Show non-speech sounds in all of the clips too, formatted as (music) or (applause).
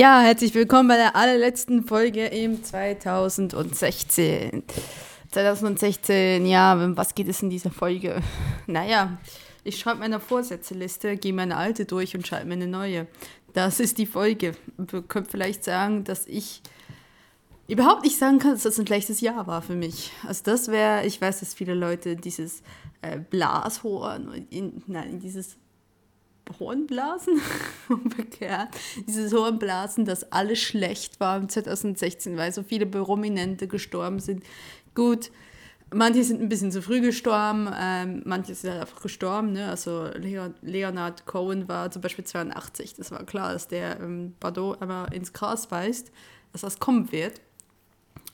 Ja, herzlich willkommen bei der allerletzten Folge im 2016. 2016, ja, was geht es in dieser Folge? (laughs) Naja, ich schreibe meine Vorsätzeliste, gehe meine alte durch und schreibe mir eine neue. Das ist die Folge. Wir können vielleicht sagen, dass ich überhaupt nicht sagen kann, dass das ein schlechtes Jahr war für mich. Also das wäre, ich weiß, dass viele Leute dieses äh, Blashorn, in, nein, dieses Hornblasen, (laughs) umgekehrt, dieses Hornblasen, dass alles schlecht war im 2016, weil so viele Prominente gestorben sind. Gut, manche sind ein bisschen zu früh gestorben, ähm, manche sind halt einfach gestorben. Ne? Also Leonard Cohen war zum Beispiel 82, das war klar, dass der ähm, Bordeaux einmal ins Gras beißt, dass das kommen wird.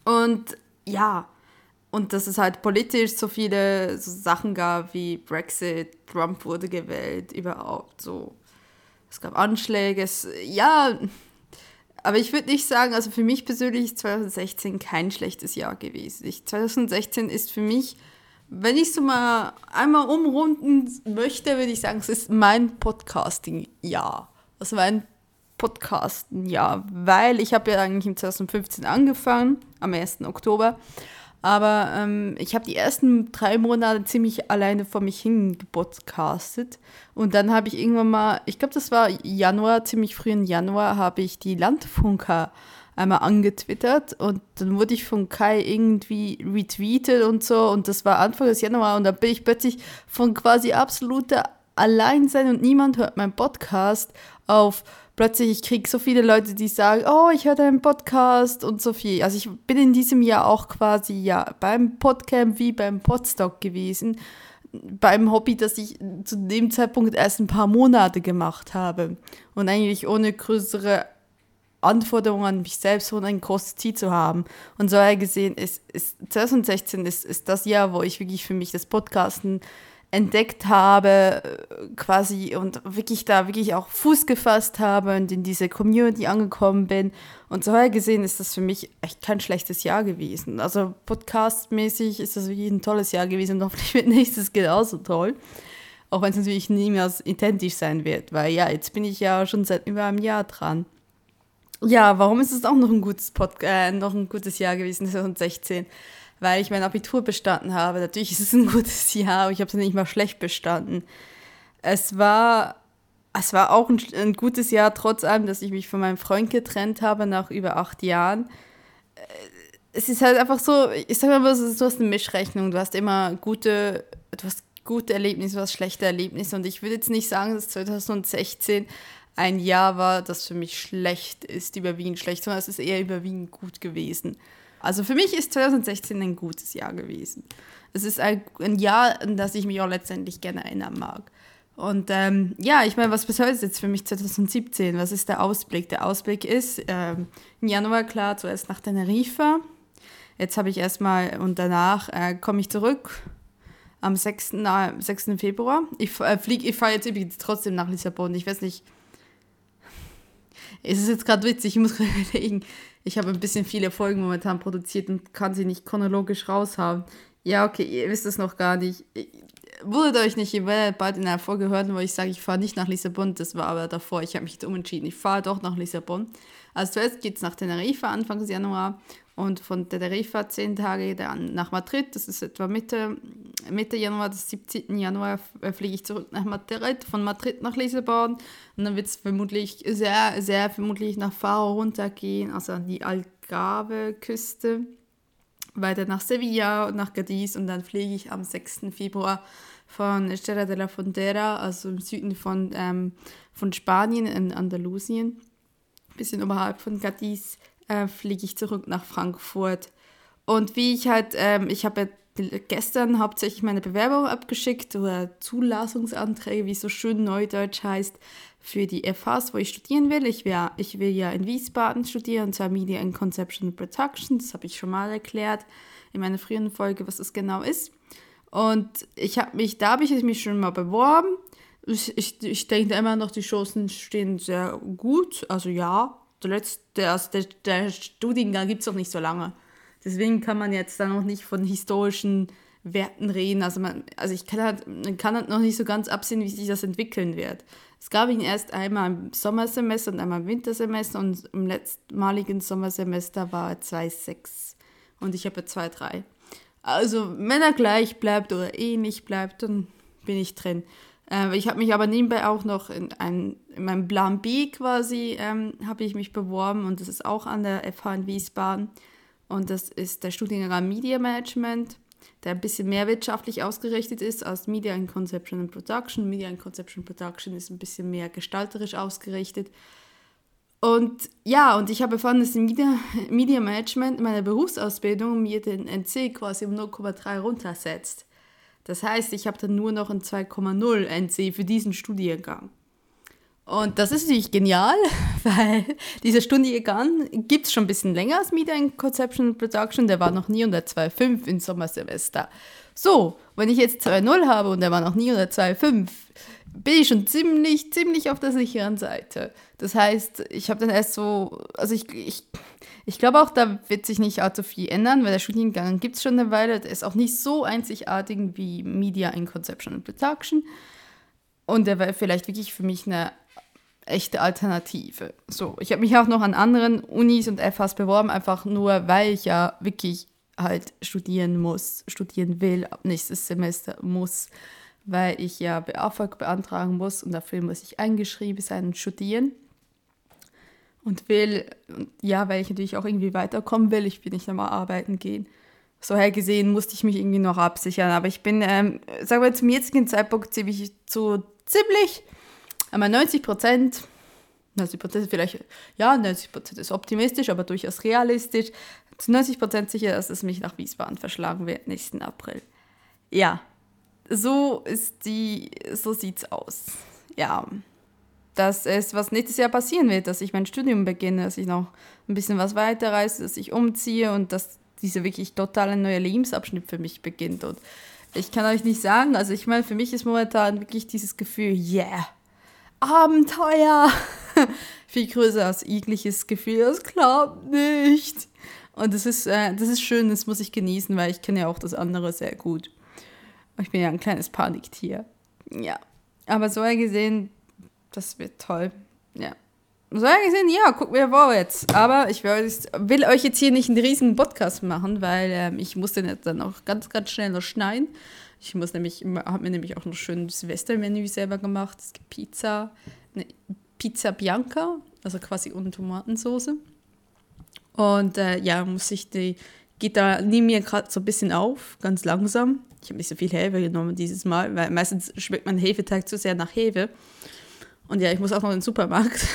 Und ja, und dass es halt politisch so viele so Sachen gab wie Brexit, Trump wurde gewählt, überhaupt so. Es gab Anschläge, es, ja, aber ich würde nicht sagen, also für mich persönlich ist 2016 kein schlechtes Jahr gewesen. Ich, 2016 ist für mich, wenn ich so mal einmal umrunden möchte, würde ich sagen, es ist mein Podcasting-Jahr. Also mein Podcasten-Jahr, weil ich habe ja eigentlich im 2015 angefangen, am 1. Oktober. Aber ähm, ich habe die ersten drei Monate ziemlich alleine vor mich hin gepodcastet. Und dann habe ich irgendwann mal, ich glaube, das war Januar, ziemlich früh im Januar, habe ich die Landfunker einmal angetwittert. Und dann wurde ich von Kai irgendwie retweetet und so. Und das war Anfang des Januar. Und dann bin ich plötzlich von quasi absoluter Alleinsein und niemand hört meinen Podcast auf plötzlich, ich kriege so viele Leute, die sagen, oh, ich höre deinen Podcast und so viel. Also ich bin in diesem Jahr auch quasi ja beim Podcamp wie beim Podstock gewesen. Beim Hobby, das ich zu dem Zeitpunkt erst ein paar Monate gemacht habe. Und eigentlich ohne größere Anforderungen an mich selbst und ein großes Ziel zu haben. Und so gesehen ist, ist 2016 ist, ist das Jahr, wo ich wirklich für mich das Podcasten entdeckt habe, quasi und wirklich da wirklich auch Fuß gefasst habe und in diese Community angekommen bin. Und so gesehen ist das für mich echt kein schlechtes Jahr gewesen. Also podcastmäßig ist das wirklich ein tolles Jahr gewesen und hoffentlich wird (laughs) nächstes genauso toll. Auch wenn es natürlich niemals identisch sein wird, weil ja, jetzt bin ich ja schon seit über einem Jahr dran. Ja, warum ist es auch noch ein gutes Pod äh, noch ein gutes Jahr gewesen, (laughs) 2016? Weil ich mein Abitur bestanden habe. Natürlich ist es ein gutes Jahr, aber ich habe es nicht mal schlecht bestanden. Es war, es war auch ein, ein, gutes Jahr, trotz allem, dass ich mich von meinem Freund getrennt habe nach über acht Jahren. Äh, es ist halt einfach so, ich sage mal, du hast eine Mischrechnung, du hast immer gute, du hast gute Erlebnisse, du hast schlechte Erlebnisse und ich würde jetzt nicht sagen, dass 2016 ein Jahr war, das für mich schlecht ist, überwiegend schlecht, sondern es ist eher überwiegend gut gewesen. Also für mich ist 2016 ein gutes Jahr gewesen. Es ist ein, Jahr, an das ich mich auch letztendlich gerne erinnern mag. Und ähm, ja, ich meine, was bedeutet jetzt für mich 2017? Was ist der Ausblick? Der Ausblick ist ähm, im Januar klar, zuerst nach Teneriffa. Jetzt habe ich erstmal und danach äh, komme ich zurück am 6. Na, 6. Februar. Ich, äh, ich fahre jetzt übrigens trotzdem nach Lissabon. Ich weiß nicht. Es ist jetzt gerade witzig, ich muss gerade (laughs) überlegen ich habe ein bisschen viele Folgen momentan produziert und kann sie nicht chronologisch raushaben. Ja, okay, ihr wisst es noch gar nicht. Wundert euch nicht, ihr werdet bald in einer Folge hören, wo ich sage, ich fahre nicht nach Lissabon. Das war aber davor. Ich habe mich jetzt umentschieden. Ich fahre doch nach Lissabon. Also zuerst geht es nach Teneriffa Anfang Januar und von Teneriffa zehn Tage dann nach Madrid. Das ist etwa Mitte, Mitte Januar, das 17. Januar äh, fliege ich zurück nach Madrid, von Madrid nach Lissabon. Und dann wird es vermutlich sehr, sehr vermutlich nach Faro runtergehen, also an die Algarve-Küste, weiter nach Sevilla und nach Cadiz. Und dann fliege ich am 6. Februar von Estrella de la Frontera, also im Süden von, ähm, von Spanien, in Andalusien, bisschen oberhalb von Cadiz, äh, fliege ich zurück nach Frankfurt. Und wie ich halt, ähm, ich habe gestern hauptsächlich meine Bewerbung abgeschickt oder Zulassungsanträge, wie es so schön neudeutsch heißt, für die FHs, wo ich studieren will. Ich, wär, ich will ja in Wiesbaden studieren, und zwar Media and Conception Production. Das habe ich schon mal erklärt in meiner früheren Folge, was das genau ist. Und ich habe mich, da habe ich mich schon mal beworben. Ich, ich, ich denke immer noch, die Chancen stehen sehr gut. Also ja, der, letzte, also der, der Studiengang gibt es noch nicht so lange. Deswegen kann man jetzt da noch nicht von historischen Werten reden. Also, man, also ich kann halt, man kann halt noch nicht so ganz absehen, wie sich das entwickeln wird. Es gab ihn erst einmal im Sommersemester und einmal im Wintersemester und im letztmaligen Sommersemester war er 2,6 und ich habe 2,3. Also wenn er gleich bleibt oder ähnlich bleibt, dann bin ich drin. Äh, ich habe mich aber nebenbei auch noch in, ein, in meinem Plan B quasi, ähm, habe ich mich beworben und das ist auch an der FH in Wiesbaden. Und das ist der Studiengang Media Management, der ein bisschen mehr wirtschaftlich ausgerichtet ist als Media and Conception and Production. Media and Conception and Production ist ein bisschen mehr gestalterisch ausgerichtet. Und ja, und ich habe erfahren, dass Media, Media Management in meiner Berufsausbildung mir den NC quasi um 0,3 runtersetzt. Das heißt, ich habe dann nur noch ein 2,0 NC für diesen Studiengang. Und das ist natürlich genial, (laughs) weil dieser Studiengang gibt es schon ein bisschen länger als Media in Conception Production. Der war noch nie unter 2,5 im Sommersemester. So, wenn ich jetzt 2,0 habe und der war noch nie unter 2,5, bin ich schon ziemlich, ziemlich auf der sicheren Seite. Das heißt, ich habe dann erst so, also ich, ich, ich glaube auch, da wird sich nicht allzu viel ändern, weil der Studiengang gibt es schon eine Weile. Der ist auch nicht so einzigartig wie Media in Conception and Production. Und der wäre vielleicht wirklich für mich eine echte Alternative. So, ich habe mich auch noch an anderen Unis und FHs beworben, einfach nur, weil ich ja wirklich halt studieren muss, studieren will, ab nächstes Semester muss, weil ich ja BAföG beantragen muss und dafür muss ich eingeschrieben sein und studieren. Und will, ja, weil ich natürlich auch irgendwie weiterkommen will, ich will nicht nochmal arbeiten gehen. So her gesehen musste ich mich irgendwie noch absichern, aber ich bin, ähm, sagen wir zum jetzigen Zeitpunkt ziemlich, so ziemlich aber 90 Prozent, 90 Prozent vielleicht, ja, 90 Prozent ist optimistisch, aber durchaus realistisch. Zu 90 Prozent sicher, dass es mich nach Wiesbaden verschlagen wird nächsten April. Ja, so ist die, so sieht's aus. Ja, das ist, was nächstes Jahr passieren wird, dass ich mein Studium beginne, dass ich noch ein bisschen was weiterreise, dass ich umziehe und dass dieser wirklich total neue Lebensabschnitt für mich beginnt. Und ich kann euch nicht sagen, also ich meine, für mich ist momentan wirklich dieses Gefühl, yeah, Abenteuer. (laughs) Viel größer als jegliches Gefühl, das klappt nicht. Und das ist, äh, das ist schön, das muss ich genießen, weil ich kenne ja auch das andere sehr gut. Ich bin ja ein kleines Paniktier. Ja. Aber so gesehen, das wird toll. Ja. So gesehen, ja, gucken wir vorwärts. Aber ich will, euch jetzt hier nicht einen riesigen Podcast machen, weil ähm, ich muss den jetzt dann auch ganz, ganz schnell noch schneiden. Ich muss nämlich, habe mir nämlich auch noch schön Silvestermenü selber gemacht. Es gibt Pizza, eine Pizza Bianca, also quasi ohne Tomatensauce. Und äh, ja, muss ich die, geht da neben mir gerade so ein bisschen auf, ganz langsam. Ich habe nicht so viel Hefe genommen dieses Mal, weil meistens schmeckt mein Hefeteig zu sehr nach Hefe. Und ja, ich muss auch noch in den Supermarkt.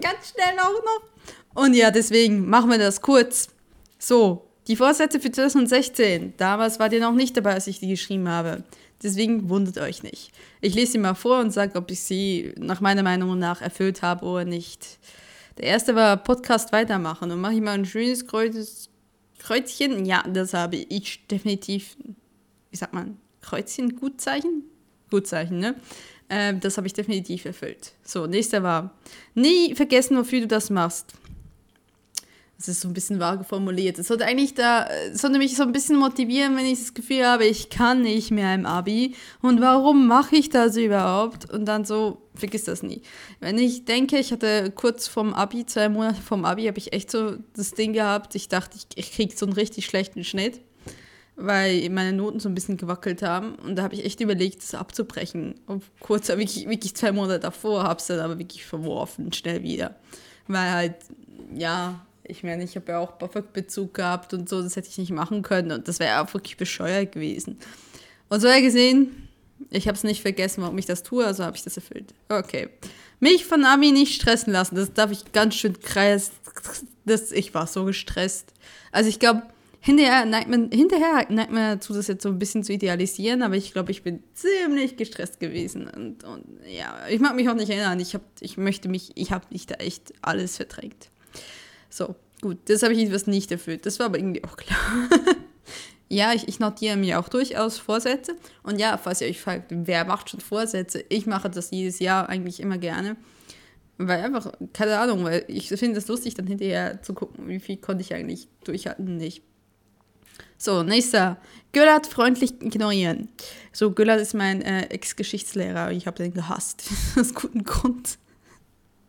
ganz schnell auch noch. Und ja, deswegen machen wir das kurz. So, die Vorsätze für 2016, damals war ihr noch nicht dabei, als ich die geschrieben habe. Deswegen wundert euch nicht. Ich lese sie mal vor und sage, ob ich sie nach meiner Meinung nach erfüllt habe oder nicht. Der erste war Podcast weitermachen und mache ich mal ein schönes Kreuz, Kreuzchen. Ja, das habe ich definitiv, wie sagt man, Kreuzchen, Gutzeichen? Gutzeichen, ne? Ähm, das habe ich definitiv erfüllt. So, nächster war, nie vergessen, wofür du das machst das ist so ein bisschen vage formuliert. Es sollte eigentlich da, sollte mich so ein bisschen motivieren, wenn ich das Gefühl habe, ich kann nicht mehr im Abi. Und warum mache ich das überhaupt? Und dann so, vergiss das nie. Wenn ich denke, ich hatte kurz vorm Abi, zwei Monate vorm Abi, habe ich echt so das Ding gehabt, ich dachte, ich, ich kriege so einen richtig schlechten Schnitt, weil meine Noten so ein bisschen gewackelt haben. Und da habe ich echt überlegt, das abzubrechen. Und kurz, wirklich, wirklich zwei Monate davor, habe es dann aber wirklich verworfen, schnell wieder. Weil halt, ja, ich meine, ich habe ja auch BAföG-Bezug gehabt und so, das hätte ich nicht machen können und das wäre auch wirklich bescheuert gewesen. Und so ja gesehen, ich habe es nicht vergessen, warum ich das tue, also habe ich das erfüllt. Okay. Mich von Ami nicht stressen lassen, das darf ich ganz schön kreis. Das, ich war so gestresst. Also ich glaube, hinterher neigt, man, hinterher neigt man dazu, das jetzt so ein bisschen zu idealisieren, aber ich glaube, ich bin ziemlich gestresst gewesen. Und, und ja, ich mag mich auch nicht erinnern. Ich, hab, ich möchte mich, ich habe nicht da echt alles verdrängt. So, gut, das habe ich etwas nicht erfüllt. Das war aber irgendwie auch klar. (laughs) ja, ich, ich notiere mir auch durchaus Vorsätze. Und ja, falls ihr euch fragt, wer macht schon Vorsätze? Ich mache das jedes Jahr eigentlich immer gerne. Weil einfach, keine Ahnung, weil ich finde es lustig, dann hinterher zu gucken, wie viel konnte ich eigentlich durchhalten, nicht. So, nächster. Göllert freundlich ignorieren. So, Göllert ist mein äh, Ex-Geschichtslehrer. Ich habe den gehasst. (laughs) Aus gutem Grund.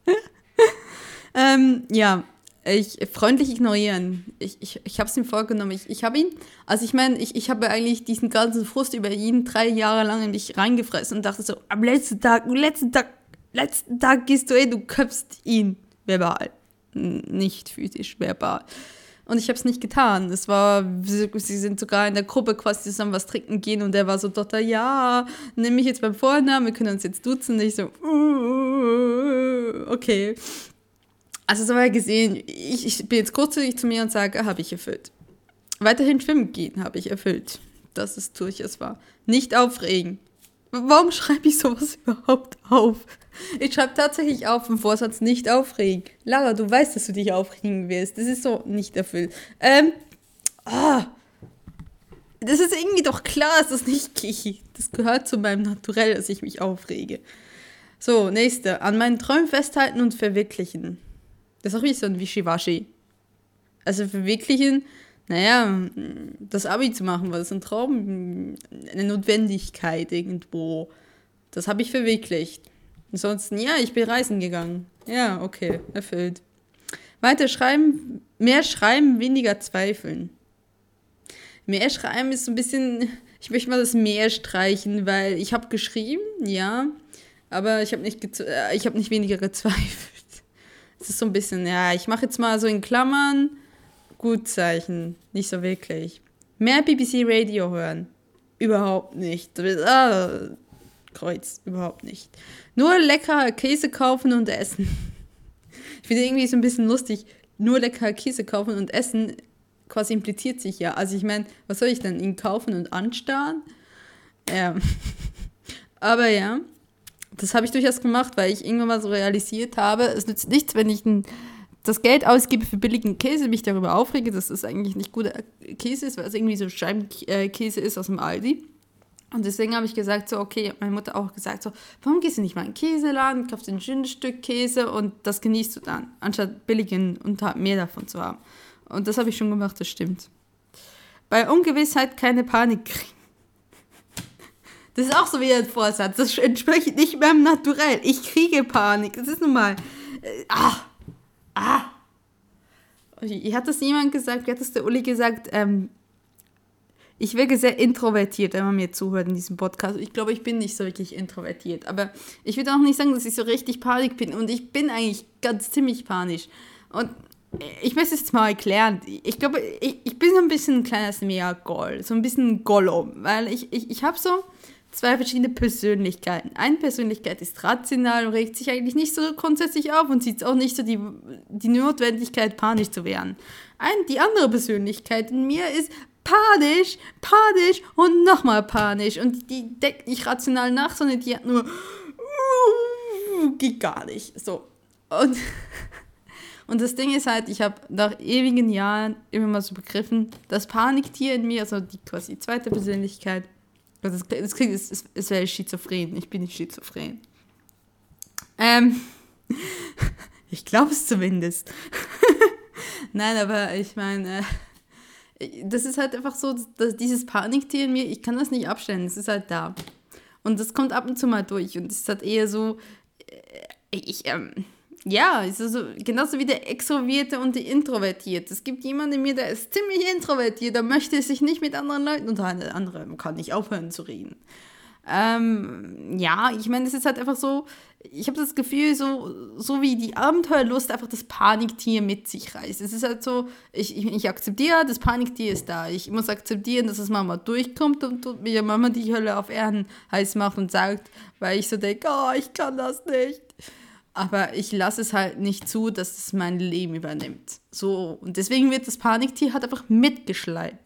(laughs) ähm, ja, ich freundlich ignorieren. Ich, ich, ich habe es ihm vorgenommen. Ich, ich habe ihn, also ich meine, ich, ich habe eigentlich diesen ganzen Frust über ihn drei Jahre lang in mich reingefressen und dachte so, am letzten Tag, am letzten Tag, letzten Tag gehst du hin, du köpfst ihn verbal. Nicht physisch, verbal. Und ich habe es nicht getan. Es war, sie sind sogar in der Gruppe quasi zusammen was trinken gehen und er war so dort, ja, nimm mich jetzt beim Vornamen, wir können uns jetzt duzen. Und ich so, okay. Also so war gesehen, ich, ich bin jetzt kurzzügig zu mir und sage, habe ich erfüllt. Weiterhin schwimmen gehen habe ich erfüllt. Das ist durchaus wahr. Nicht aufregen. Warum schreibe ich sowas (laughs) überhaupt auf? Ich schreibe tatsächlich auf im Vorsatz nicht aufregen. Lara, du weißt, dass du dich aufregen wirst. Das ist so nicht erfüllt. Ähm, ah. Das ist irgendwie doch klar, dass das nicht geht. Das gehört zu meinem Naturell, dass ich mich aufrege. So, nächste. An meinen Träumen festhalten und verwirklichen. Das ist auch wie so ein Wischiwaschi. Also verwirklichen, naja, das Abi zu machen, war das ein Traum, eine Notwendigkeit irgendwo. Das habe ich verwirklicht. Ansonsten, ja, ich bin reisen gegangen. Ja, okay, erfüllt. Weiter schreiben, mehr schreiben, weniger zweifeln. Mehr schreiben ist so ein bisschen, ich möchte mal das mehr streichen, weil ich habe geschrieben, ja, aber ich habe nicht, äh, hab nicht weniger gezweifelt. Es ist so ein bisschen, ja, ich mache jetzt mal so in Klammern Gutzeichen, nicht so wirklich. Mehr BBC Radio hören. Überhaupt nicht. Ah, Kreuz, überhaupt nicht. Nur lecker Käse kaufen und essen. Ich finde irgendwie so ein bisschen lustig, nur lecker Käse kaufen und essen quasi impliziert sich ja. Also ich meine, was soll ich denn? Ihn kaufen und anstarren? Ja. (laughs) Aber ja, das habe ich durchaus gemacht, weil ich irgendwann mal so realisiert habe, es nützt nichts, wenn ich ein, das Geld ausgebe für billigen Käse, mich darüber aufrege, dass es eigentlich nicht guter Käse ist, weil es irgendwie so Scheibenkäse ist aus dem Aldi. Und deswegen habe ich gesagt, so, okay, meine Mutter auch gesagt, so, warum gehst du nicht mal in den Käseladen, kaufst ein schönes Stück Käse und das genießt du dann, anstatt billigen und mehr davon zu haben. Und das habe ich schon gemacht, das stimmt. Bei Ungewissheit keine Panik kriegen. (laughs) Das ist auch so wie ein Vorsatz. Das entspricht nicht meinem Naturell. Ich kriege Panik. Das ist nun mal. Äh, ah! Ah! Hat das jemand gesagt? Wie hat das der Uli gesagt? Ähm, ich wirke sehr introvertiert, wenn man mir zuhört in diesem Podcast. Ich glaube, ich bin nicht so wirklich introvertiert. Aber ich würde auch nicht sagen, dass ich so richtig Panik bin. Und ich bin eigentlich ganz ziemlich panisch. Und ich möchte es jetzt mal erklären. Ich glaube, ich, ich bin so ein bisschen ein kleines Meergoll. So ein bisschen Gollum. Weil ich, ich, ich habe so zwei verschiedene Persönlichkeiten. Eine Persönlichkeit ist rational und regt sich eigentlich nicht so grundsätzlich auf und sieht auch nicht so die, die Notwendigkeit, panisch zu werden. Ein, die andere Persönlichkeit in mir ist panisch, panisch und nochmal panisch. Und die deckt nicht rational nach, sondern die hat nur geht gar nicht. So. Und, (laughs) und das Ding ist halt, ich habe nach ewigen Jahren immer mal so begriffen, das Paniktier in mir, also die quasi zweite Persönlichkeit, das, das klingt, es, es, es wäre schizophren. Ich bin nicht schizophren. Ähm, (laughs) ich glaube es zumindest. (laughs) Nein, aber ich meine, äh, das ist halt einfach so, dass dieses Paniktier in mir, ich kann das nicht abstellen, es ist halt da. Und das kommt ab und zu mal durch und es ist halt eher so, äh, ich, ähm, ja, es ist so, genauso wie der Extrovertierte und der Introvertierte. Es gibt jemanden in mir, der ist ziemlich introvertiert, der möchte sich nicht mit anderen Leuten unterhalten. Der andere kann nicht aufhören zu reden. Ähm, ja, ich meine, es ist halt einfach so, ich habe das Gefühl, so, so wie die Abenteuerlust einfach das Paniktier mit sich reißt. Es ist halt so, ich, ich, ich akzeptiere, das Paniktier ist da. Ich muss akzeptieren, dass es Mama durchkommt und, und mir Mama die Hölle auf Erden heiß macht und sagt, weil ich so denke, oh, ich kann das nicht. Aber ich lasse es halt nicht zu, dass es mein Leben übernimmt. So, und deswegen wird das Paniktier halt einfach mitgeschleift.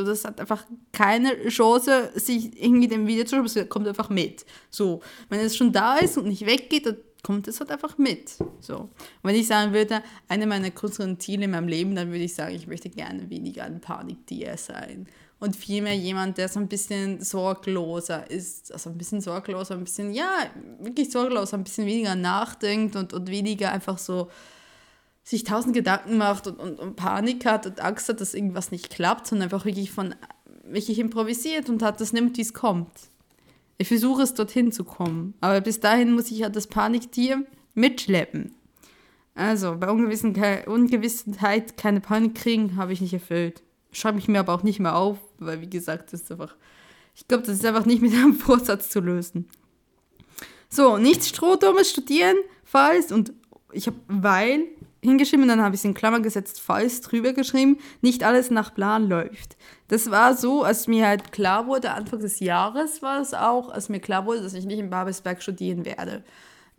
Und es hat einfach keine Chance, sich irgendwie dem wieder zu es kommt einfach mit. So, wenn es schon da ist und nicht weggeht, dann kommt es halt einfach mit. So. Und wenn ich sagen würde, eine meiner größeren Ziele in meinem Leben, dann würde ich sagen, ich möchte gerne weniger ein Paniktier sein und vielmehr jemand, der so ein bisschen sorgloser ist, also ein bisschen sorgloser, ein bisschen, ja, wirklich sorgloser, ein bisschen weniger nachdenkt und, und weniger einfach so sich tausend Gedanken macht und, und, und Panik hat und Angst hat, dass irgendwas nicht klappt, sondern einfach wirklich von wirklich improvisiert und hat das nimmt, wie es kommt. Ich versuche es dorthin zu kommen, aber bis dahin muss ich ja das Paniktier mitschleppen. Also bei Ungewissheit keine Panik kriegen, habe ich nicht erfüllt. Schreibe ich mir aber auch nicht mehr auf, weil wie gesagt, das ist einfach, ich glaube, das ist einfach nicht mit einem (laughs) Vorsatz zu lösen. So, nichts Strohdummes studieren, falls und ich habe weil hingeschrieben dann habe ich es in Klammer gesetzt, falls drüber geschrieben, nicht alles nach Plan läuft. Das war so, als mir halt klar wurde, Anfang des Jahres war es auch, als mir klar wurde, dass ich nicht in Babelsberg studieren werde.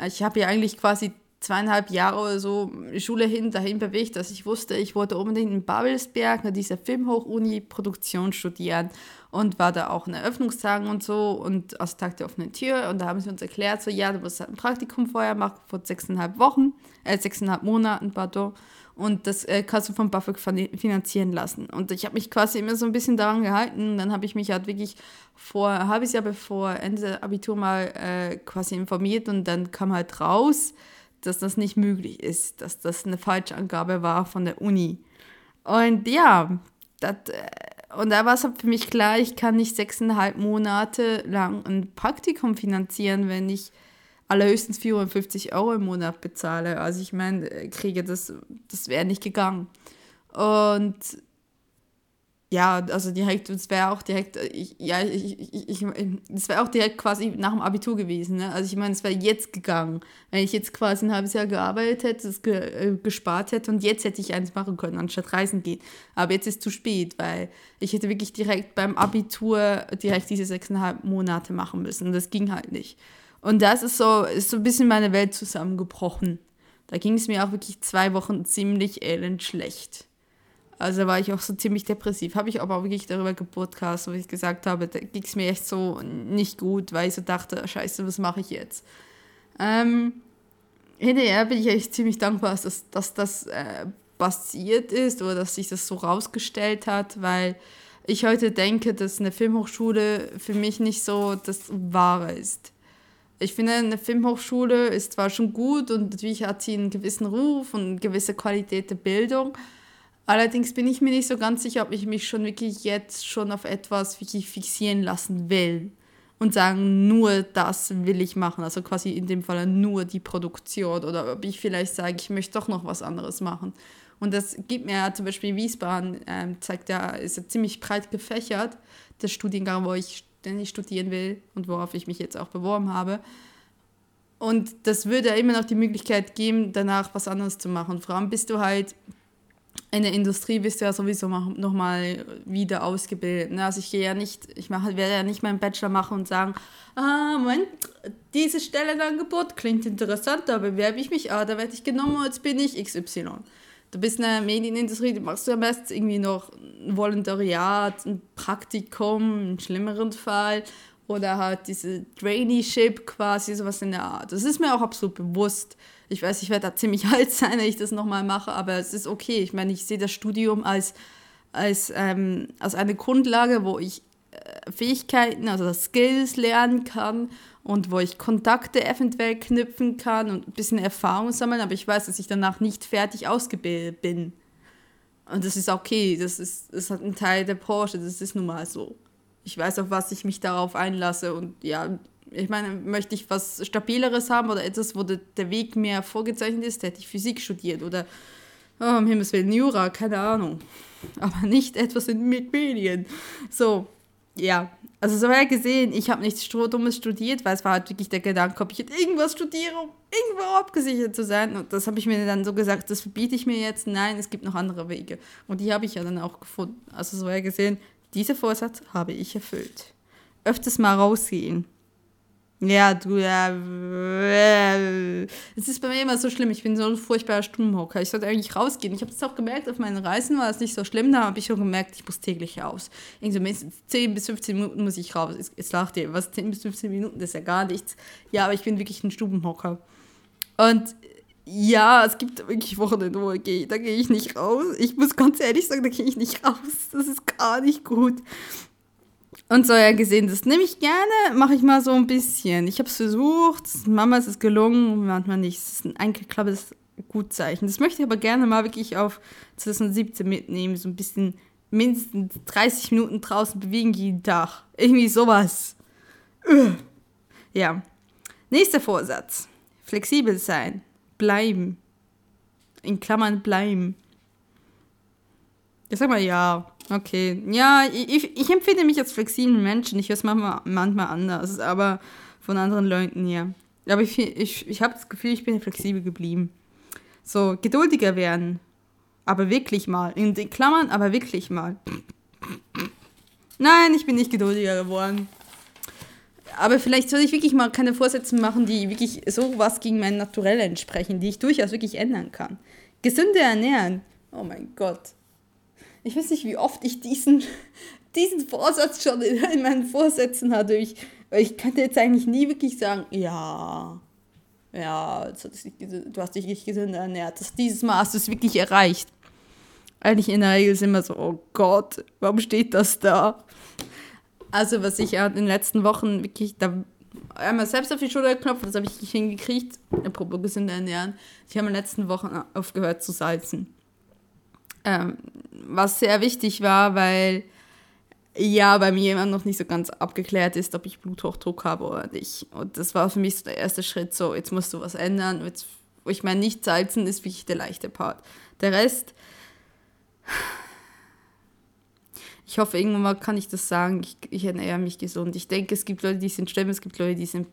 Ich habe ja eigentlich quasi zweieinhalb Jahre oder so Schule hin, dahin bewegt, dass ich wusste, ich wollte unbedingt in Babelsberg an dieser Filmhochuni Produktion studieren und war da auch in Eröffnungstagen und so und aus Tag der offenen Tür und da haben sie uns erklärt, so ja, du musst halt ein Praktikum vorher machen, vor sechseinhalb Wochen, äh, sechseinhalb Monaten, pardon, und das äh, kannst du vom BAföG finanzieren lassen. Und ich habe mich quasi immer so ein bisschen daran gehalten. Dann habe ich mich halt wirklich vor ein halbes Jahr bevor Ende Abitur mal äh, quasi informiert und dann kam halt raus, dass das nicht möglich ist, dass das eine Falschangabe war von der Uni. Und ja, dat, äh, und da war es halt für mich klar, ich kann nicht sechseinhalb Monate lang ein Praktikum finanzieren, wenn ich allerhöchstens 450 Euro im Monat bezahle. Also ich meine, äh, kriege das, das wäre nicht gegangen. Und ja, also direkt, es wäre auch direkt, ich, ja, ich, ich, ich es wäre auch direkt quasi nach dem Abitur gewesen. Ne? Also ich meine, es wäre jetzt gegangen. Wenn ich jetzt quasi ein halbes Jahr gearbeitet hätte, es ge, äh, gespart hätte und jetzt hätte ich eins machen können, anstatt reisen gehen. Aber jetzt ist zu spät, weil ich hätte wirklich direkt beim Abitur direkt diese sechseinhalb Monate machen müssen. Das ging halt nicht. Und das ist so, ist so ein bisschen meine Welt zusammengebrochen. Da ging es mir auch wirklich zwei Wochen ziemlich elend schlecht. Also war ich auch so ziemlich depressiv. Habe ich aber auch wirklich darüber gepodcast, wo ich gesagt habe, da ging es mir echt so nicht gut, weil ich so dachte, scheiße, was mache ich jetzt? Ähm, hinterher bin ich echt ziemlich dankbar, dass, dass das äh, passiert ist oder dass sich das so rausgestellt hat, weil ich heute denke, dass eine Filmhochschule für mich nicht so das Wahre ist. Ich finde, eine Filmhochschule ist zwar schon gut und natürlich hat sie einen gewissen Ruf und eine gewisse Qualität der Bildung, Allerdings bin ich mir nicht so ganz sicher, ob ich mich schon wirklich jetzt schon auf etwas wirklich fixieren lassen will und sagen, nur das will ich machen. Also quasi in dem Fall nur die Produktion oder ob ich vielleicht sage, ich möchte doch noch was anderes machen. Und das gibt mir ja zum Beispiel Wiesbaden, ähm, zeigt ja, ist ja ziemlich breit gefächert, der Studiengang, wo ich ständig studieren will und worauf ich mich jetzt auch beworben habe. Und das würde ja immer noch die Möglichkeit geben, danach was anderes zu machen. Vor allem bist du halt in der Industrie bist du ja sowieso nochmal wieder ausgebildet. Ne? Also ich gehe ja nicht, ich mache, werde ja nicht meinen Bachelor machen und sagen, ah, Moment, diese Stellenangebot klingt interessant, da bewerbe ich mich, ah, da werde ich genommen, jetzt bin ich XY. Du bist in der Medienindustrie, du machst du am besten irgendwie noch ein Volontariat, ein Praktikum, im schlimmeren Fall oder halt diese Traineeship quasi, sowas in der Art. Das ist mir auch absolut bewusst. Ich weiß, ich werde da ziemlich (laughs) alt sein, wenn ich das nochmal mache, aber es ist okay. Ich meine, ich sehe das Studium als, als, ähm, als eine Grundlage, wo ich äh, Fähigkeiten, also Skills lernen kann und wo ich Kontakte eventuell knüpfen kann und ein bisschen Erfahrung sammeln, aber ich weiß, dass ich danach nicht fertig ausgebildet bin. Und das ist okay, das ist, das ist ein Teil der Branche, das ist nun mal so. Ich weiß, auf was ich mich darauf einlasse und ja, ich meine, möchte ich was Stabileres haben oder etwas, wo der, der Weg mehr vorgezeichnet ist, hätte ich Physik studiert oder oh, um Himmels Willen Jura, keine Ahnung. Aber nicht etwas mit Medien. So, ja. Also so weit gesehen, ich habe nichts Strohdummes studiert, weil es war halt wirklich der Gedanke, ob ich jetzt irgendwas studiere, um irgendwo abgesichert zu sein. Und das habe ich mir dann so gesagt, das verbiete ich mir jetzt. Nein, es gibt noch andere Wege. Und die habe ich ja dann auch gefunden. Also so weit gesehen, dieser Vorsatz habe ich erfüllt. Öfters mal rausgehen. Ja, du, ja. Es ist bei mir immer so schlimm. Ich bin so ein furchtbarer Stummhocker. Ich sollte eigentlich rausgehen. Ich habe es auch gemerkt, auf meinen Reisen war es nicht so schlimm. Da habe ich schon gemerkt, ich muss täglich raus. Irgendwie mindestens 10 bis 15 Minuten muss ich raus. Jetzt lacht ihr, was 10 bis 15 Minuten, das ist ja gar nichts. Ja, aber ich bin wirklich ein Stubenhocker. Und ja, es gibt wirklich Wochenende, wo ich gehe. Da gehe ich nicht raus. Ich muss ganz ehrlich sagen, da gehe ich nicht raus. Das ist gar nicht gut. Und so ja gesehen, das nehme ich gerne, mache ich mal so ein bisschen. Ich habe es versucht, Mama ist es gelungen, manchmal nicht. Es ist ein eingeklapptes Gutzeichen. Das möchte ich aber gerne mal wirklich auf 2017 mitnehmen. So ein bisschen mindestens 30 Minuten draußen bewegen jeden Tag. Irgendwie sowas. Ja. Nächster Vorsatz. Flexibel sein. Bleiben. In Klammern bleiben. Ich sag mal ja. Okay. Ja, ich, ich empfinde mich als flexiblen Menschen. Ich höre es manchmal, manchmal anders, aber von anderen Leuten hier. Aber ich, ich, ich habe das Gefühl, ich bin flexibel geblieben. So, geduldiger werden. Aber wirklich mal. In den Klammern, aber wirklich mal. Nein, ich bin nicht geduldiger geworden. Aber vielleicht soll ich wirklich mal keine Vorsätze machen, die wirklich so was gegen mein Naturell entsprechen, die ich durchaus wirklich ändern kann. Gesünder ernähren. Oh mein Gott. Ich weiß nicht, wie oft ich diesen, (laughs) diesen Vorsatz schon in, in meinen Vorsätzen hatte. Ich, ich könnte jetzt eigentlich nie wirklich sagen, ja, ja, du hast dich nicht gesünder ernährt. Das, dieses du es wirklich erreicht. Eigentlich in der Regel ist immer so, oh Gott, warum steht das da? Also, was ich in den letzten Wochen wirklich da einmal selbst auf die Schulter geklopft, das habe ich nicht hingekriegt. Apropos gesünder ernähren. Ich habe in den letzten Wochen aufgehört zu salzen. Ähm, was sehr wichtig war, weil ja bei mir immer noch nicht so ganz abgeklärt ist, ob ich Bluthochdruck habe oder nicht. Und das war für mich so der erste Schritt, so jetzt musst du was ändern. Jetzt, ich meine, nicht salzen ist wirklich der leichte Part. Der Rest, ich hoffe, irgendwann mal kann ich das sagen, ich, ich ernähre mich gesund. Ich denke, es gibt Leute, die sind schlimm, es gibt Leute, die, sind,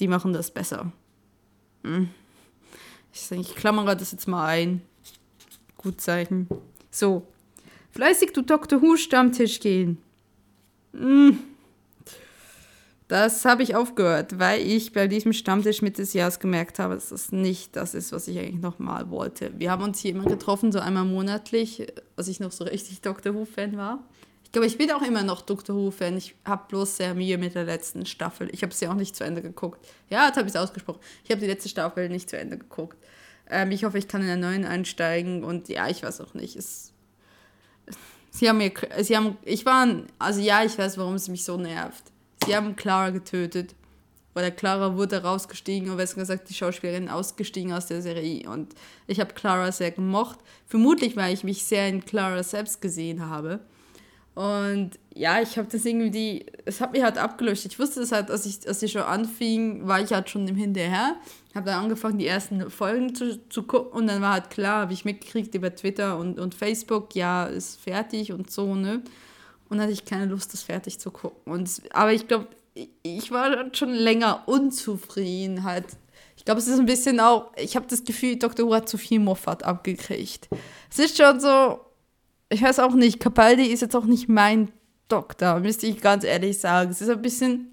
die machen das besser. Hm. Ich, denke, ich klammere das jetzt mal ein. Gutzeichen. So. Fleißig du Dr. Who Stammtisch gehen. Hm. Das habe ich aufgehört, weil ich bei diesem Stammtisch Mitte des Jahres gemerkt habe, dass das nicht das ist, was ich eigentlich nochmal wollte. Wir haben uns hier immer getroffen, so einmal monatlich, als ich noch so richtig Dr. Who-Fan war. Ich glaube, ich bin auch immer noch Dr. Who-Fan. Ich habe bloß sehr Mühe mit der letzten Staffel. Ich habe sie auch nicht zu Ende geguckt. Ja, jetzt habe ich es ausgesprochen. Ich habe die letzte Staffel nicht zu Ende geguckt. Ähm, ich hoffe, ich kann in der neuen einsteigen und ja, ich weiß auch nicht. Es, sie haben mir, sie haben, ich war, also ja, ich weiß, warum es mich so nervt. Sie haben Clara getötet. Oder Clara wurde rausgestiegen und besser gesagt, die Schauspielerin ausgestiegen aus der Serie. Und ich habe Clara sehr gemocht. Vermutlich, weil ich mich sehr in Clara selbst gesehen habe. Und ja, ich habe das irgendwie, es hat mich halt abgelöscht. Ich wusste das halt, als ich, als ich schon anfing, war ich halt schon im Hinterher. Habe dann angefangen, die ersten Folgen zu, zu gucken und dann war halt klar, habe ich mitgekriegt über Twitter und, und Facebook, ja, ist fertig und so, ne? Und dann hatte ich keine Lust, das fertig zu gucken. Und, aber ich glaube, ich, war schon länger unzufrieden halt. Ich glaube, es ist ein bisschen auch, ich habe das Gefühl, Dr. Who hat zu viel Moffat abgekriegt. Es ist schon so, ich weiß auch nicht, Capaldi ist jetzt auch nicht mein Doktor, müsste ich ganz ehrlich sagen. Es ist ein bisschen.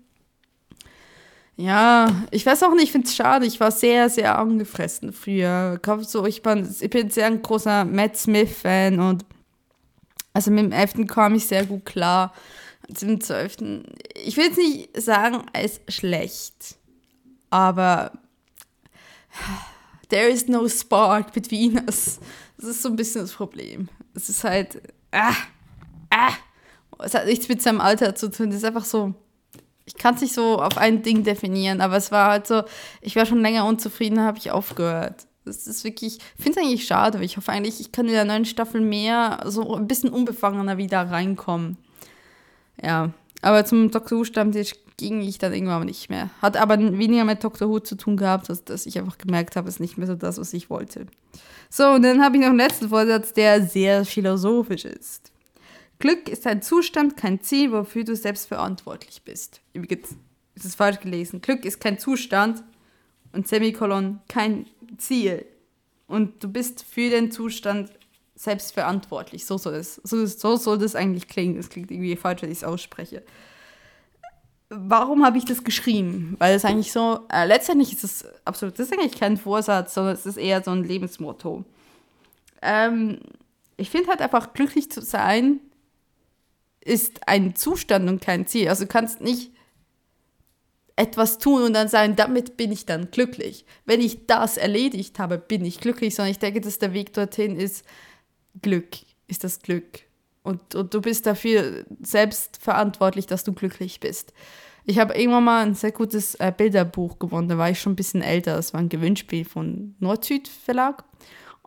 Ja, ich weiß auch nicht, ich finde es schade. Ich war sehr, sehr angefressen früher. Ich, bin, ich bin sehr ein großer Matt Smith-Fan und also mit dem 11. kam ich sehr gut klar. Dem 12. Ich will jetzt nicht sagen, ist schlecht, aber there is no spark between us. Das ist so ein bisschen das Problem. Es ist halt, ah, ah, es hat nichts mit seinem Alter zu tun. Es ist einfach so, ich kann es nicht so auf ein Ding definieren, aber es war halt so, ich war schon länger unzufrieden, habe ich aufgehört. Das ist wirklich, ich finde es eigentlich schade, aber ich hoffe eigentlich, ich kann in der neuen Staffel mehr, so ein bisschen unbefangener wieder reinkommen. Ja, aber zum Doctor Who Stammtisch ging ich dann irgendwann nicht mehr. Hat aber weniger mit Doctor Who zu tun gehabt, dass, dass ich einfach gemerkt habe, es ist nicht mehr so das, was ich wollte. So, und dann habe ich noch einen letzten Vorsatz, der sehr philosophisch ist. Glück ist ein Zustand, kein Ziel, wofür du selbst verantwortlich bist. Übrigens, ist es falsch gelesen. Glück ist kein Zustand und Semikolon kein Ziel. Und du bist für den Zustand selbst verantwortlich. So soll es, so, so soll das eigentlich klingen. Es klingt irgendwie falsch, wenn ich es ausspreche. Warum habe ich das geschrieben? Weil es eigentlich so, äh, letztendlich ist es absolut, das ist eigentlich kein Vorsatz, sondern es ist eher so ein Lebensmotto. Ähm, ich finde halt einfach, glücklich zu sein ist ein Zustand und kein Ziel. Also du kannst nicht etwas tun und dann sagen, damit bin ich dann glücklich. Wenn ich das erledigt habe, bin ich glücklich, sondern ich denke, dass der Weg dorthin ist, Glück ist das Glück. Und, und du bist dafür selbst verantwortlich, dass du glücklich bist. Ich habe irgendwann mal ein sehr gutes äh, Bilderbuch gewonnen. Da war ich schon ein bisschen älter. Das war ein Gewinnspiel von Nord-Süd Verlag.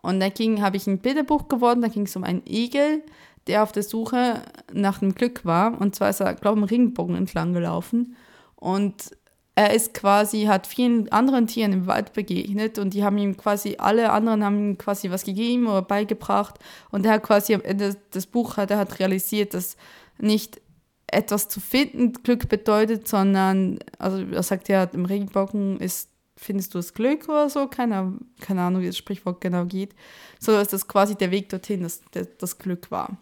Und da habe ich ein Bilderbuch gewonnen. Da ging es um einen Igel, der auf der Suche nach dem Glück war. Und zwar ist er, glaube ich, im Regenbogen entlang gelaufen. Und er ist quasi, hat vielen anderen Tieren im Wald begegnet und die haben ihm quasi, alle anderen haben ihm quasi was gegeben oder beigebracht. Und er hat quasi am Ende des Buches hat er hat realisiert, dass nicht etwas zu finden Glück bedeutet, sondern, also er sagt ja, im Regenbogen ist, findest du das Glück oder so, keine, keine Ahnung, wie das Sprichwort genau geht, so dass das quasi der Weg dorthin, dass das, das Glück war.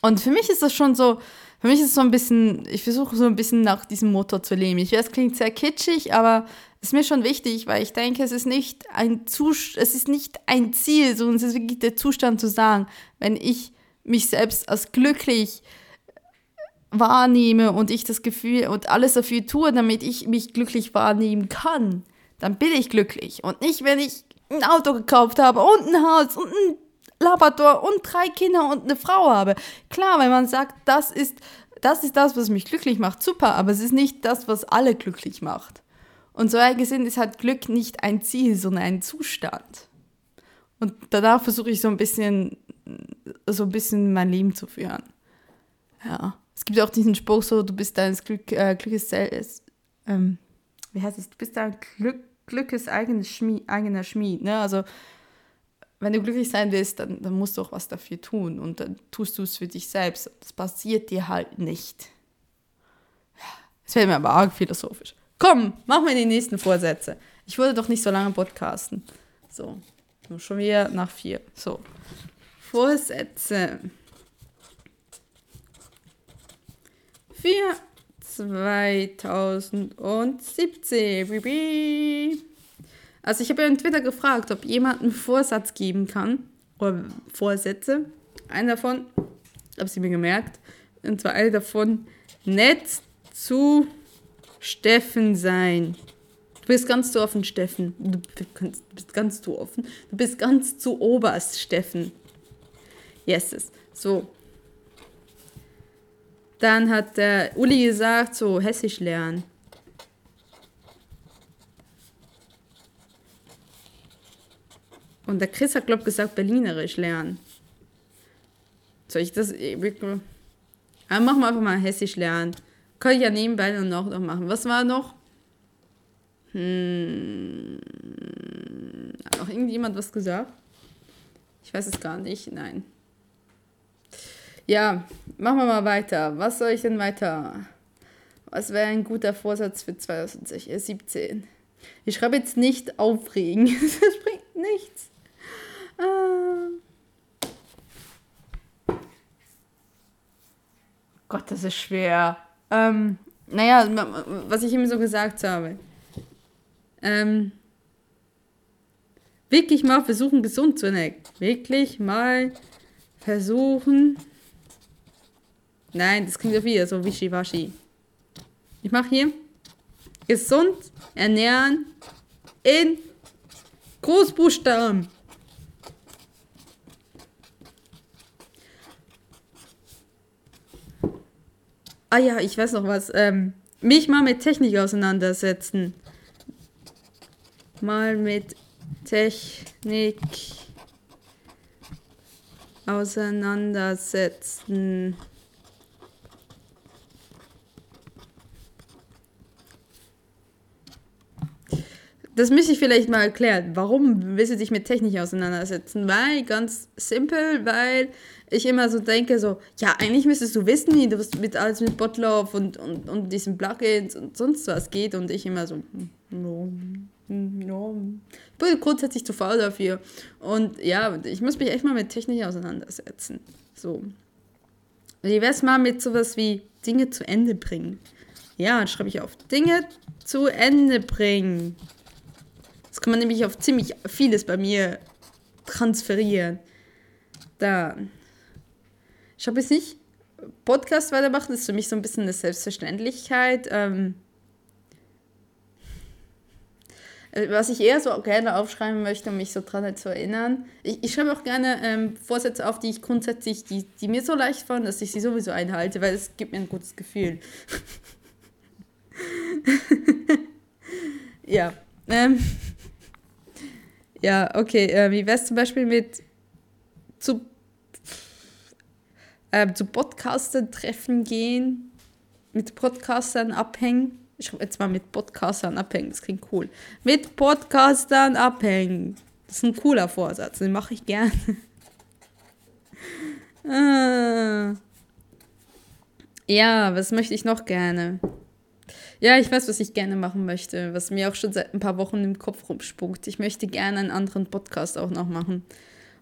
Und für mich ist das schon so, für mich ist es so ein bisschen, ich versuche so ein bisschen nach diesem Motor zu leben. Ich weiß, es klingt sehr kitschig, aber es ist mir schon wichtig, weil ich denke, es ist nicht ein Zus es ist nicht ein Ziel, sondern es ist wirklich der Zustand zu sagen, wenn ich mich selbst als glücklich wahrnehme und ich das Gefühl und alles dafür tue, damit ich mich glücklich wahrnehmen kann, dann bin ich glücklich. Und nicht, wenn ich ein Auto gekauft habe und ein Haus und ein Labrador und drei Kinder und eine Frau habe. Klar, wenn man sagt, das ist, das ist das, was mich glücklich macht, super, aber es ist nicht das, was alle glücklich macht. Und so gesehen ist halt Glück nicht ein Ziel, sondern ein Zustand. Und danach versuche ich so ein bisschen, so ein bisschen mein Leben zu führen. Ja. Es gibt auch diesen Spruch so, du bist deines Glück, äh, Glückes selbst, ähm, wie heißt es, du bist dein Glück, Glückes eigenes Schmied, eigener Schmied, ne? Also, wenn du glücklich sein willst, dann, dann musst du auch was dafür tun und dann tust du es für dich selbst. Das passiert dir halt nicht. Es wäre mir aber arg philosophisch. Komm, mach mir die nächsten Vorsätze. Ich wollte doch nicht so lange podcasten. So, schon wieder nach vier. So, Vorsätze. für 2017. Also ich habe ja in Twitter gefragt, ob jemand einen Vorsatz geben kann oder Vorsätze. Einer davon, habe sie mir gemerkt, und zwar eine davon, nett zu Steffen sein. Du bist ganz zu offen, Steffen. Du bist ganz zu offen. Du bist ganz zu oberst, Steffen. Yes. So, dann hat der Uli gesagt, so Hessisch lernen. Und der Chris hat, glaube ich, gesagt, Berlinerisch lernen. Soll ich das. Aber machen wir einfach mal Hessisch lernen. Kann ich ja nebenbei dann auch noch machen. Was war noch? Hm, hat noch irgendjemand was gesagt? Ich weiß es gar nicht. Nein. Ja, machen wir mal weiter. Was soll ich denn weiter? Was wäre ein guter Vorsatz für 2017? Ich schreibe jetzt nicht aufregen. (laughs) Das bringt nichts. Ah. Gott, das ist schwer. Ähm, naja, was ich ihm so gesagt habe. Ähm, wirklich mal versuchen, gesund zu ernähren. Wirklich mal versuchen, Nein, das klingt ja wieder so wischiwaschi. Ich mache hier gesund ernähren in Großbuchstaben. Ah ja, ich weiß noch was. Ähm, mich mal mit Technik auseinandersetzen. Mal mit Technik auseinandersetzen. Das müsste ich vielleicht mal erklären. Warum willst du dich mit Technik auseinandersetzen? Weil, ganz simpel, weil ich immer so denke, so, ja, eigentlich müsstest du wissen, wie das mit alles mit Botlauf und, und, und diesen Plugins und sonst was geht. Und ich immer so, no, no. Ich bin grundsätzlich zu faul dafür. Und ja, ich muss mich echt mal mit Technik auseinandersetzen. So. Wie wär's mal mit sowas wie Dinge zu Ende bringen? Ja, dann schreibe ich auf. Dinge zu Ende bringen. Das kann man nämlich auf ziemlich vieles bei mir transferieren. Dann. Ich habe jetzt nicht Podcast weitermachen, das ist für mich so ein bisschen eine Selbstverständlichkeit. Ähm, äh, was ich eher so gerne aufschreiben möchte, um mich so dran zu erinnern. Ich, ich schreibe auch gerne ähm, Vorsätze auf, die ich grundsätzlich, die, die mir so leicht fallen, dass ich sie sowieso einhalte, weil es gibt mir ein gutes Gefühl. (laughs) ja. Ähm, ja, okay. Äh, wie wär's zum Beispiel mit zu, äh, zu Podcastern treffen gehen? Mit Podcastern abhängen? Ich schreibe jetzt mal mit Podcastern abhängen, das klingt cool. Mit Podcastern abhängen. Das ist ein cooler Vorsatz, den mache ich gerne. (laughs) ah. Ja, was möchte ich noch gerne? Ja, ich weiß, was ich gerne machen möchte, was mir auch schon seit ein paar Wochen im Kopf rumspuckt. Ich möchte gerne einen anderen Podcast auch noch machen.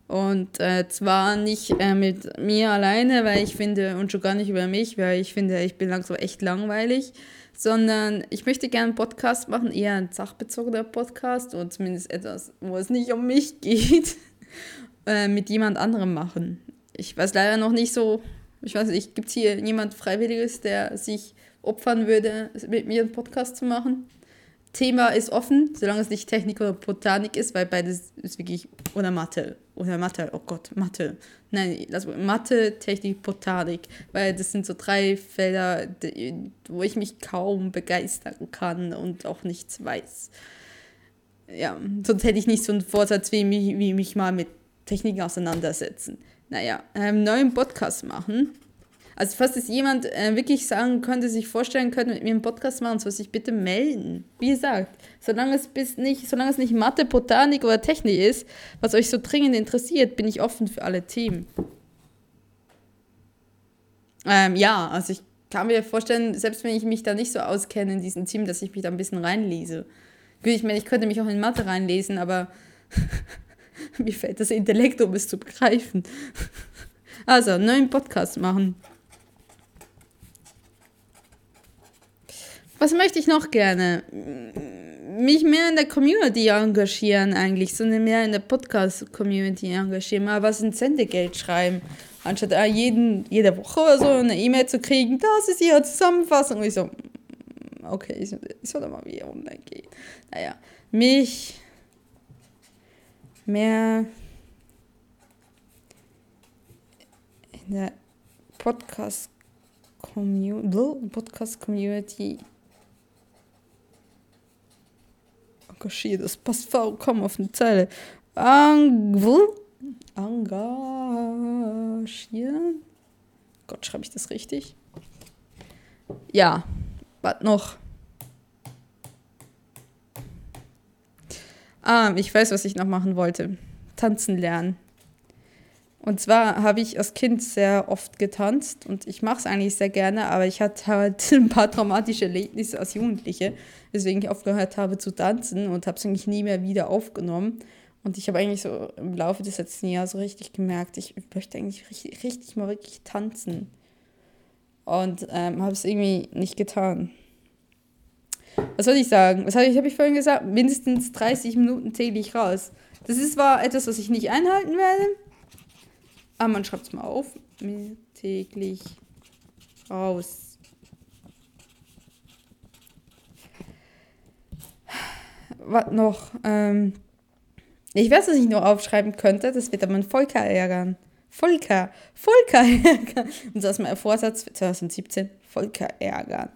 Und äh, zwar nicht äh, mit mir alleine, weil ich finde, und schon gar nicht über mich, weil ich finde, ich bin langsam echt langweilig, sondern ich möchte gerne einen Podcast machen, eher ein sachbezogener Podcast und zumindest etwas, wo es nicht um mich (laughs) geht, äh, mit jemand anderem machen. Ich weiß leider noch nicht so, ich weiß nicht, gibt es hier jemand Freiwilliges, der sich opfern würde, mit mir einen Podcast zu machen? Thema ist offen, solange es nicht Technik oder Botanik ist, weil beides ist wirklich, oder Mathe, oder Mathe, oh Gott, Mathe. Nein, das Mathe, Technik, Botanik, weil das sind so drei Felder, wo ich mich kaum begeistern kann und auch nichts weiß. Ja, sonst hätte ich nicht so einen Vorsatz wie mich, wie mich mal mit Technik auseinandersetzen. Naja, einen neuen Podcast machen also falls es jemand äh, wirklich sagen könnte, sich vorstellen könnte, mit mir einen Podcast machen, soll sich bitte melden. Wie gesagt, solange es bis nicht, solange es nicht Mathe, Botanik oder Technik ist, was euch so dringend interessiert, bin ich offen für alle Themen. Ähm, ja, also ich kann mir vorstellen, selbst wenn ich mich da nicht so auskenne in diesem Team, dass ich mich da ein bisschen reinlese. Ich meine, ich könnte mich auch in Mathe reinlesen, aber (laughs) mir fällt das Intellekt, um es zu begreifen. Also, neuen Podcast machen. Was möchte ich noch gerne? Mich mehr in der Community engagieren eigentlich, sondern mehr in der Podcast-Community engagieren, mal was in Sendegeld schreiben, anstatt äh, jeden, jede Woche oder so eine E-Mail zu kriegen, das ist ihre Zusammenfassung. Und ich so, mm, okay, ich, soll mal wieder online gehen. Naja, mich mehr in der Podcast-Community Podcast -Community engagiert. Das passt vollkommen auf eine Zeile. Angwo? Engagieren? Gott, schreibe ich das richtig? Ja, was noch? Ah, ich weiß, was ich noch machen wollte. Tanzen lernen. Und zwar habe ich als Kind sehr oft getanzt und ich mache es eigentlich sehr gerne, aber ich hatte halt (laughs) ein paar traumatische Erlebnisse als Jugendliche, weswegen ich aufgehört habe zu tanzen und habe es eigentlich nie mehr wieder aufgenommen. Und ich habe eigentlich so im Laufe des letzten Jahres so richtig gemerkt, ich möchte eigentlich richtig, richtig mal wirklich tanzen. Und ähm, habe es irgendwie nicht getan. Was soll ich sagen? Was habe ich, hab ich vorhin gesagt? Mindestens 30 Minuten täglich raus. Das ist zwar etwas, was ich nicht einhalten werde, aber man schreibt es mal auf. Täglich raus. was noch? Ähm, ich weiß, was ich noch aufschreiben könnte. Das wird aber ein Volker ärgern. Volker. Volker ärgern. Und so ist mein Vorsatz für 2017. Volker ärgern.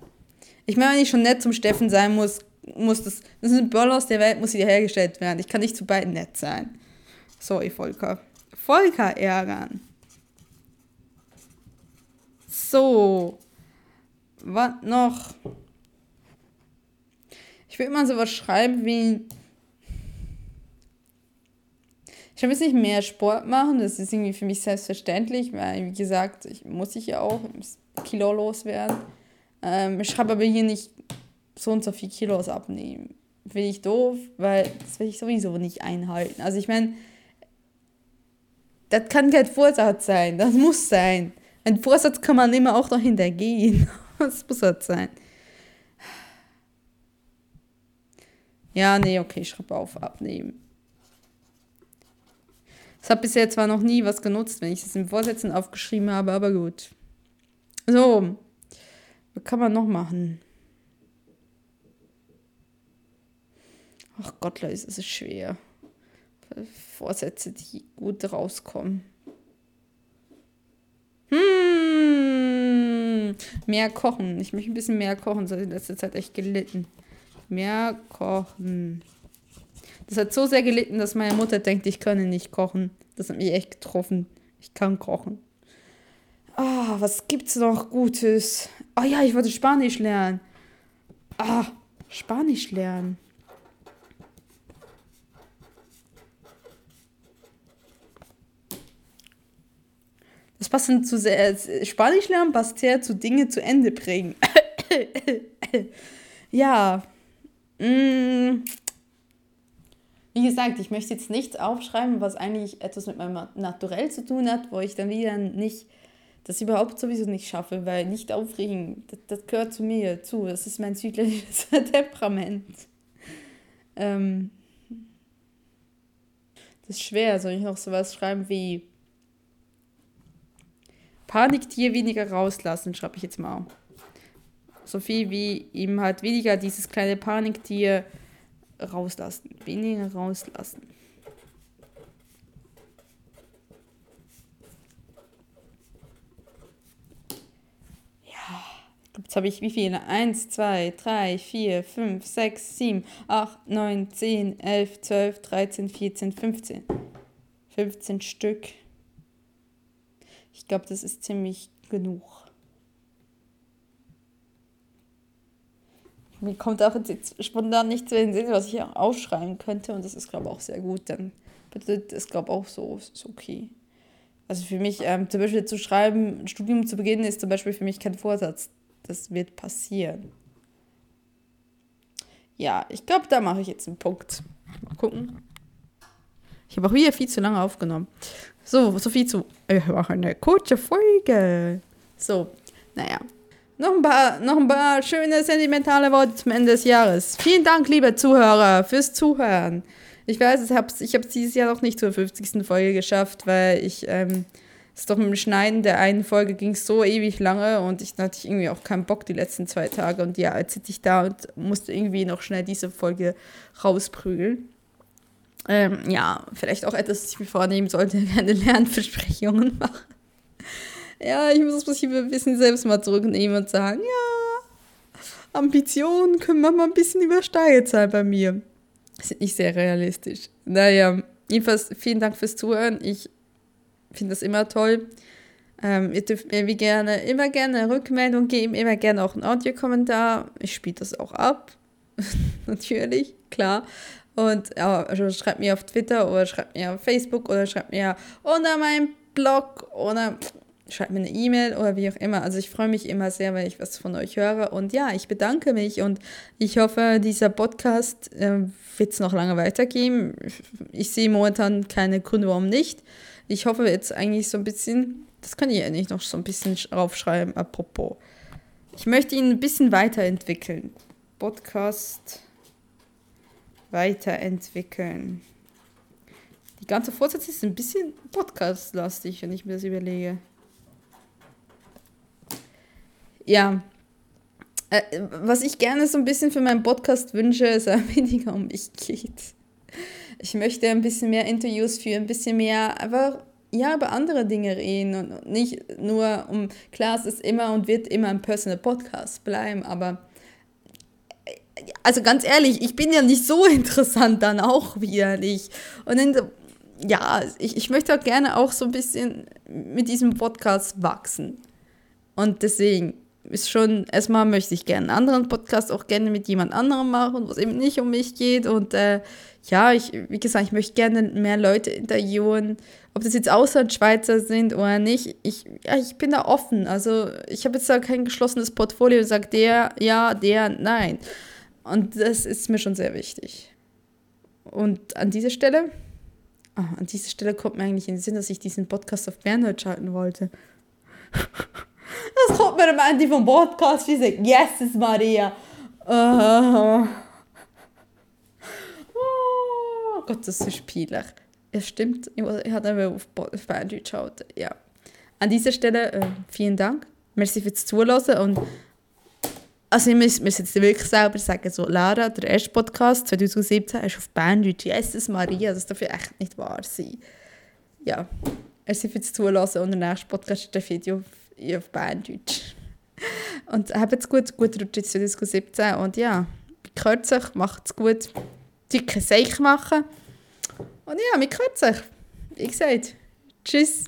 Ich meine, wenn ich schon nett zum Steffen sein muss, muss das, das ist ein Böll aus der Welt, muss wiederhergestellt werden. Ich kann nicht zu beiden nett sein. Sorry, Volker. Volker ärgern. So. Was noch? Ich will immer sowas schreiben wie. Ich will jetzt nicht mehr Sport machen, das ist irgendwie für mich selbstverständlich, weil, wie gesagt, ich muss ich ja auch Kilo loswerden. Ähm, ich schreibe aber hier nicht so und so viel Kilos abnehmen. Finde ich doof, weil das will ich sowieso nicht einhalten. Also ich meine, das kann kein Vorsatz sein, das muss sein. Ein Vorsatz kann man immer auch dahinter gehen. (laughs) Das muss halt sein. Ja, nee, okay, ich schreibe auf, abnehmen. Es hat bisher zwar noch nie was genutzt, wenn ich es im Vorsätzen aufgeschrieben habe, aber gut. So, was kann man noch machen? Ach Gott, Leute, es ist schwer. Vorsätze, die gut rauskommen. Hm. Mehr kochen. Ich möchte ein bisschen mehr kochen. Das hat in letzter Zeit echt gelitten. Mehr kochen. Das hat so sehr gelitten, dass meine Mutter denkt, ich könne nicht kochen. Das hat mich echt getroffen. Ich kann kochen. Ah, oh, was gibt's noch Gutes? Oh ja, ich wollte Spanisch lernen. Ah, Spanisch lernen. Das passt zu sehr. Spanisch lernen passt sehr zu Dinge zu Ende bringen. (coughs) ja. Mm. Wie gesagt, ich möchte jetzt nichts aufschreiben, was eigentlich etwas mit meinem Naturell zu tun hat, wo ich dann wieder nicht das überhaupt sowieso nicht schaffe, weil nicht aufregen, das, das gehört zu mir zu. Das ist mein südliches (laughs) Temperament. Ähm, das ist schwer. Soll ich noch sowas schreiben wie Paniktier weniger rauslassen, schreibe ich jetzt mal. So viel wie ihm halt weniger dieses kleine Paniktier rauslassen. Weniger rauslassen. Ja, jetzt habe ich wie viele? 1, 2, 3, 4, 5, 6, 7, 8, 9, 10, 11, 12, 13, 14, 15. 15 Stück. Ich glaube, das ist ziemlich genug. Mir kommt auch spontan nicht zu den Sinn, was ich auch aufschreiben könnte. Und das ist, glaube ich, auch sehr gut. Dann bedeutet das, glaube ich, auch so, ist okay. Also für mich, ähm, zum Beispiel zu schreiben, ein Studium zu beginnen, ist zum Beispiel für mich kein Vorsatz. Das wird passieren. Ja, ich glaube, da mache ich jetzt einen Punkt. Mal gucken. Ich habe auch wieder viel zu lange aufgenommen. So, so viel zu. Ich mache eine kurze Folge. So, naja. Noch ein, paar, noch ein paar schöne sentimentale Worte zum Ende des Jahres. Vielen Dank, liebe Zuhörer, fürs Zuhören. Ich weiß, ich habe es ich dieses Jahr noch nicht zur 50. Folge geschafft, weil ich ähm, es doch mit dem Schneiden der einen Folge ging so ewig lange und ich hatte irgendwie auch keinen Bock die letzten zwei Tage. Und ja, jetzt sitze ich da und musste irgendwie noch schnell diese Folge rausprügeln. Ähm, ja, vielleicht auch etwas, das ich mir vornehmen sollte, (laughs) keine Lernversprechungen machen. Ja, ich muss mich ein bisschen selbst mal zurücknehmen und sagen, ja, Ambitionen können manchmal ein bisschen übersteigt sein bei mir. Das sind nicht sehr realistisch. Naja, jedenfalls vielen Dank fürs Zuhören. Ich finde das immer toll. Ähm, ihr dürft mir wie gerne, immer gerne eine Rückmeldung geben, immer gerne auch einen Audiokommentar. Ich spiele das auch ab. (laughs) Natürlich, klar. Und also schreibt mir auf Twitter oder schreibt mir auf Facebook oder schreibt mir unter meinem Blog oder schreibt mir eine E-Mail oder wie auch immer. Also ich freue mich immer sehr, wenn ich was von euch höre. Und ja, ich bedanke mich und ich hoffe, dieser Podcast äh, wird es noch lange weitergehen. Ich sehe momentan keine Gründe, warum nicht. Ich hoffe jetzt eigentlich so ein bisschen, das kann ich eigentlich noch so ein bisschen draufschreiben, apropos. Ich möchte ihn ein bisschen weiterentwickeln. Podcast weiterentwickeln. Die ganze Vorsätze ist ein bisschen podcast-lastig, wenn ich mir das überlege. Ja. Äh, was ich gerne so ein bisschen für meinen Podcast wünsche, ist ein (laughs) weniger um mich geht. Ich möchte ein bisschen mehr Interviews führen, ein bisschen mehr einfach ja, über andere Dinge reden und nicht nur um, klar, es ist immer und wird immer ein Personal Podcast bleiben, aber also ganz ehrlich, ich bin ja nicht so (laughs) interessant dann auch wieder nicht. Und dann, ja, ich, ich möchte auch gerne auch so ein bisschen mit diesem Podcast wachsen. Und deswegen ist schon, erstmal möchte ich gerne einen anderen Podcast auch gerne mit jemand anderem machen, wo es eben nicht um mich geht. Und äh, ja, ich, wie gesagt, ich möchte gerne mehr Leute interviewen, ob das jetzt Auslandschweizer sind oder nicht. Ich, ja, ich bin da offen. Also ich habe jetzt da kein geschlossenes Portfolio und sage der, ja, der, nein. Und das ist mir schon sehr wichtig. Und an dieser Stelle, oh, an dieser Stelle kommt mir eigentlich in den Sinn, dass ich diesen Podcast auf Berndeutsch schalten wollte. (laughs) Das kommt mir am Ende vom Podcast, wie sagt, Jesus Maria. Uh, oh Gott, das ist peinlich. Ja, stimmt. Ich, ich habe einfach auf, auf Berndeutsch schalten. Ja. An dieser Stelle äh, vielen Dank. Merci fürs Zuhören und also ich muss, muss jetzt wirklich selber sagen, so Lara, der erste Podcast 2017 ist auf Banddeutsch. Jesus Maria, das darf ja echt nicht wahr sein. Ja, merci fürs Zulassen und der nächste Podcast ist ein Video auf, auf Banddeutsch. Und habt's gut, gut Rutsch jetzt 2017 und ja, gehört sich, macht's gut, dicke Seich machen und ja, wir hören sich. Wie gesagt, tschüss.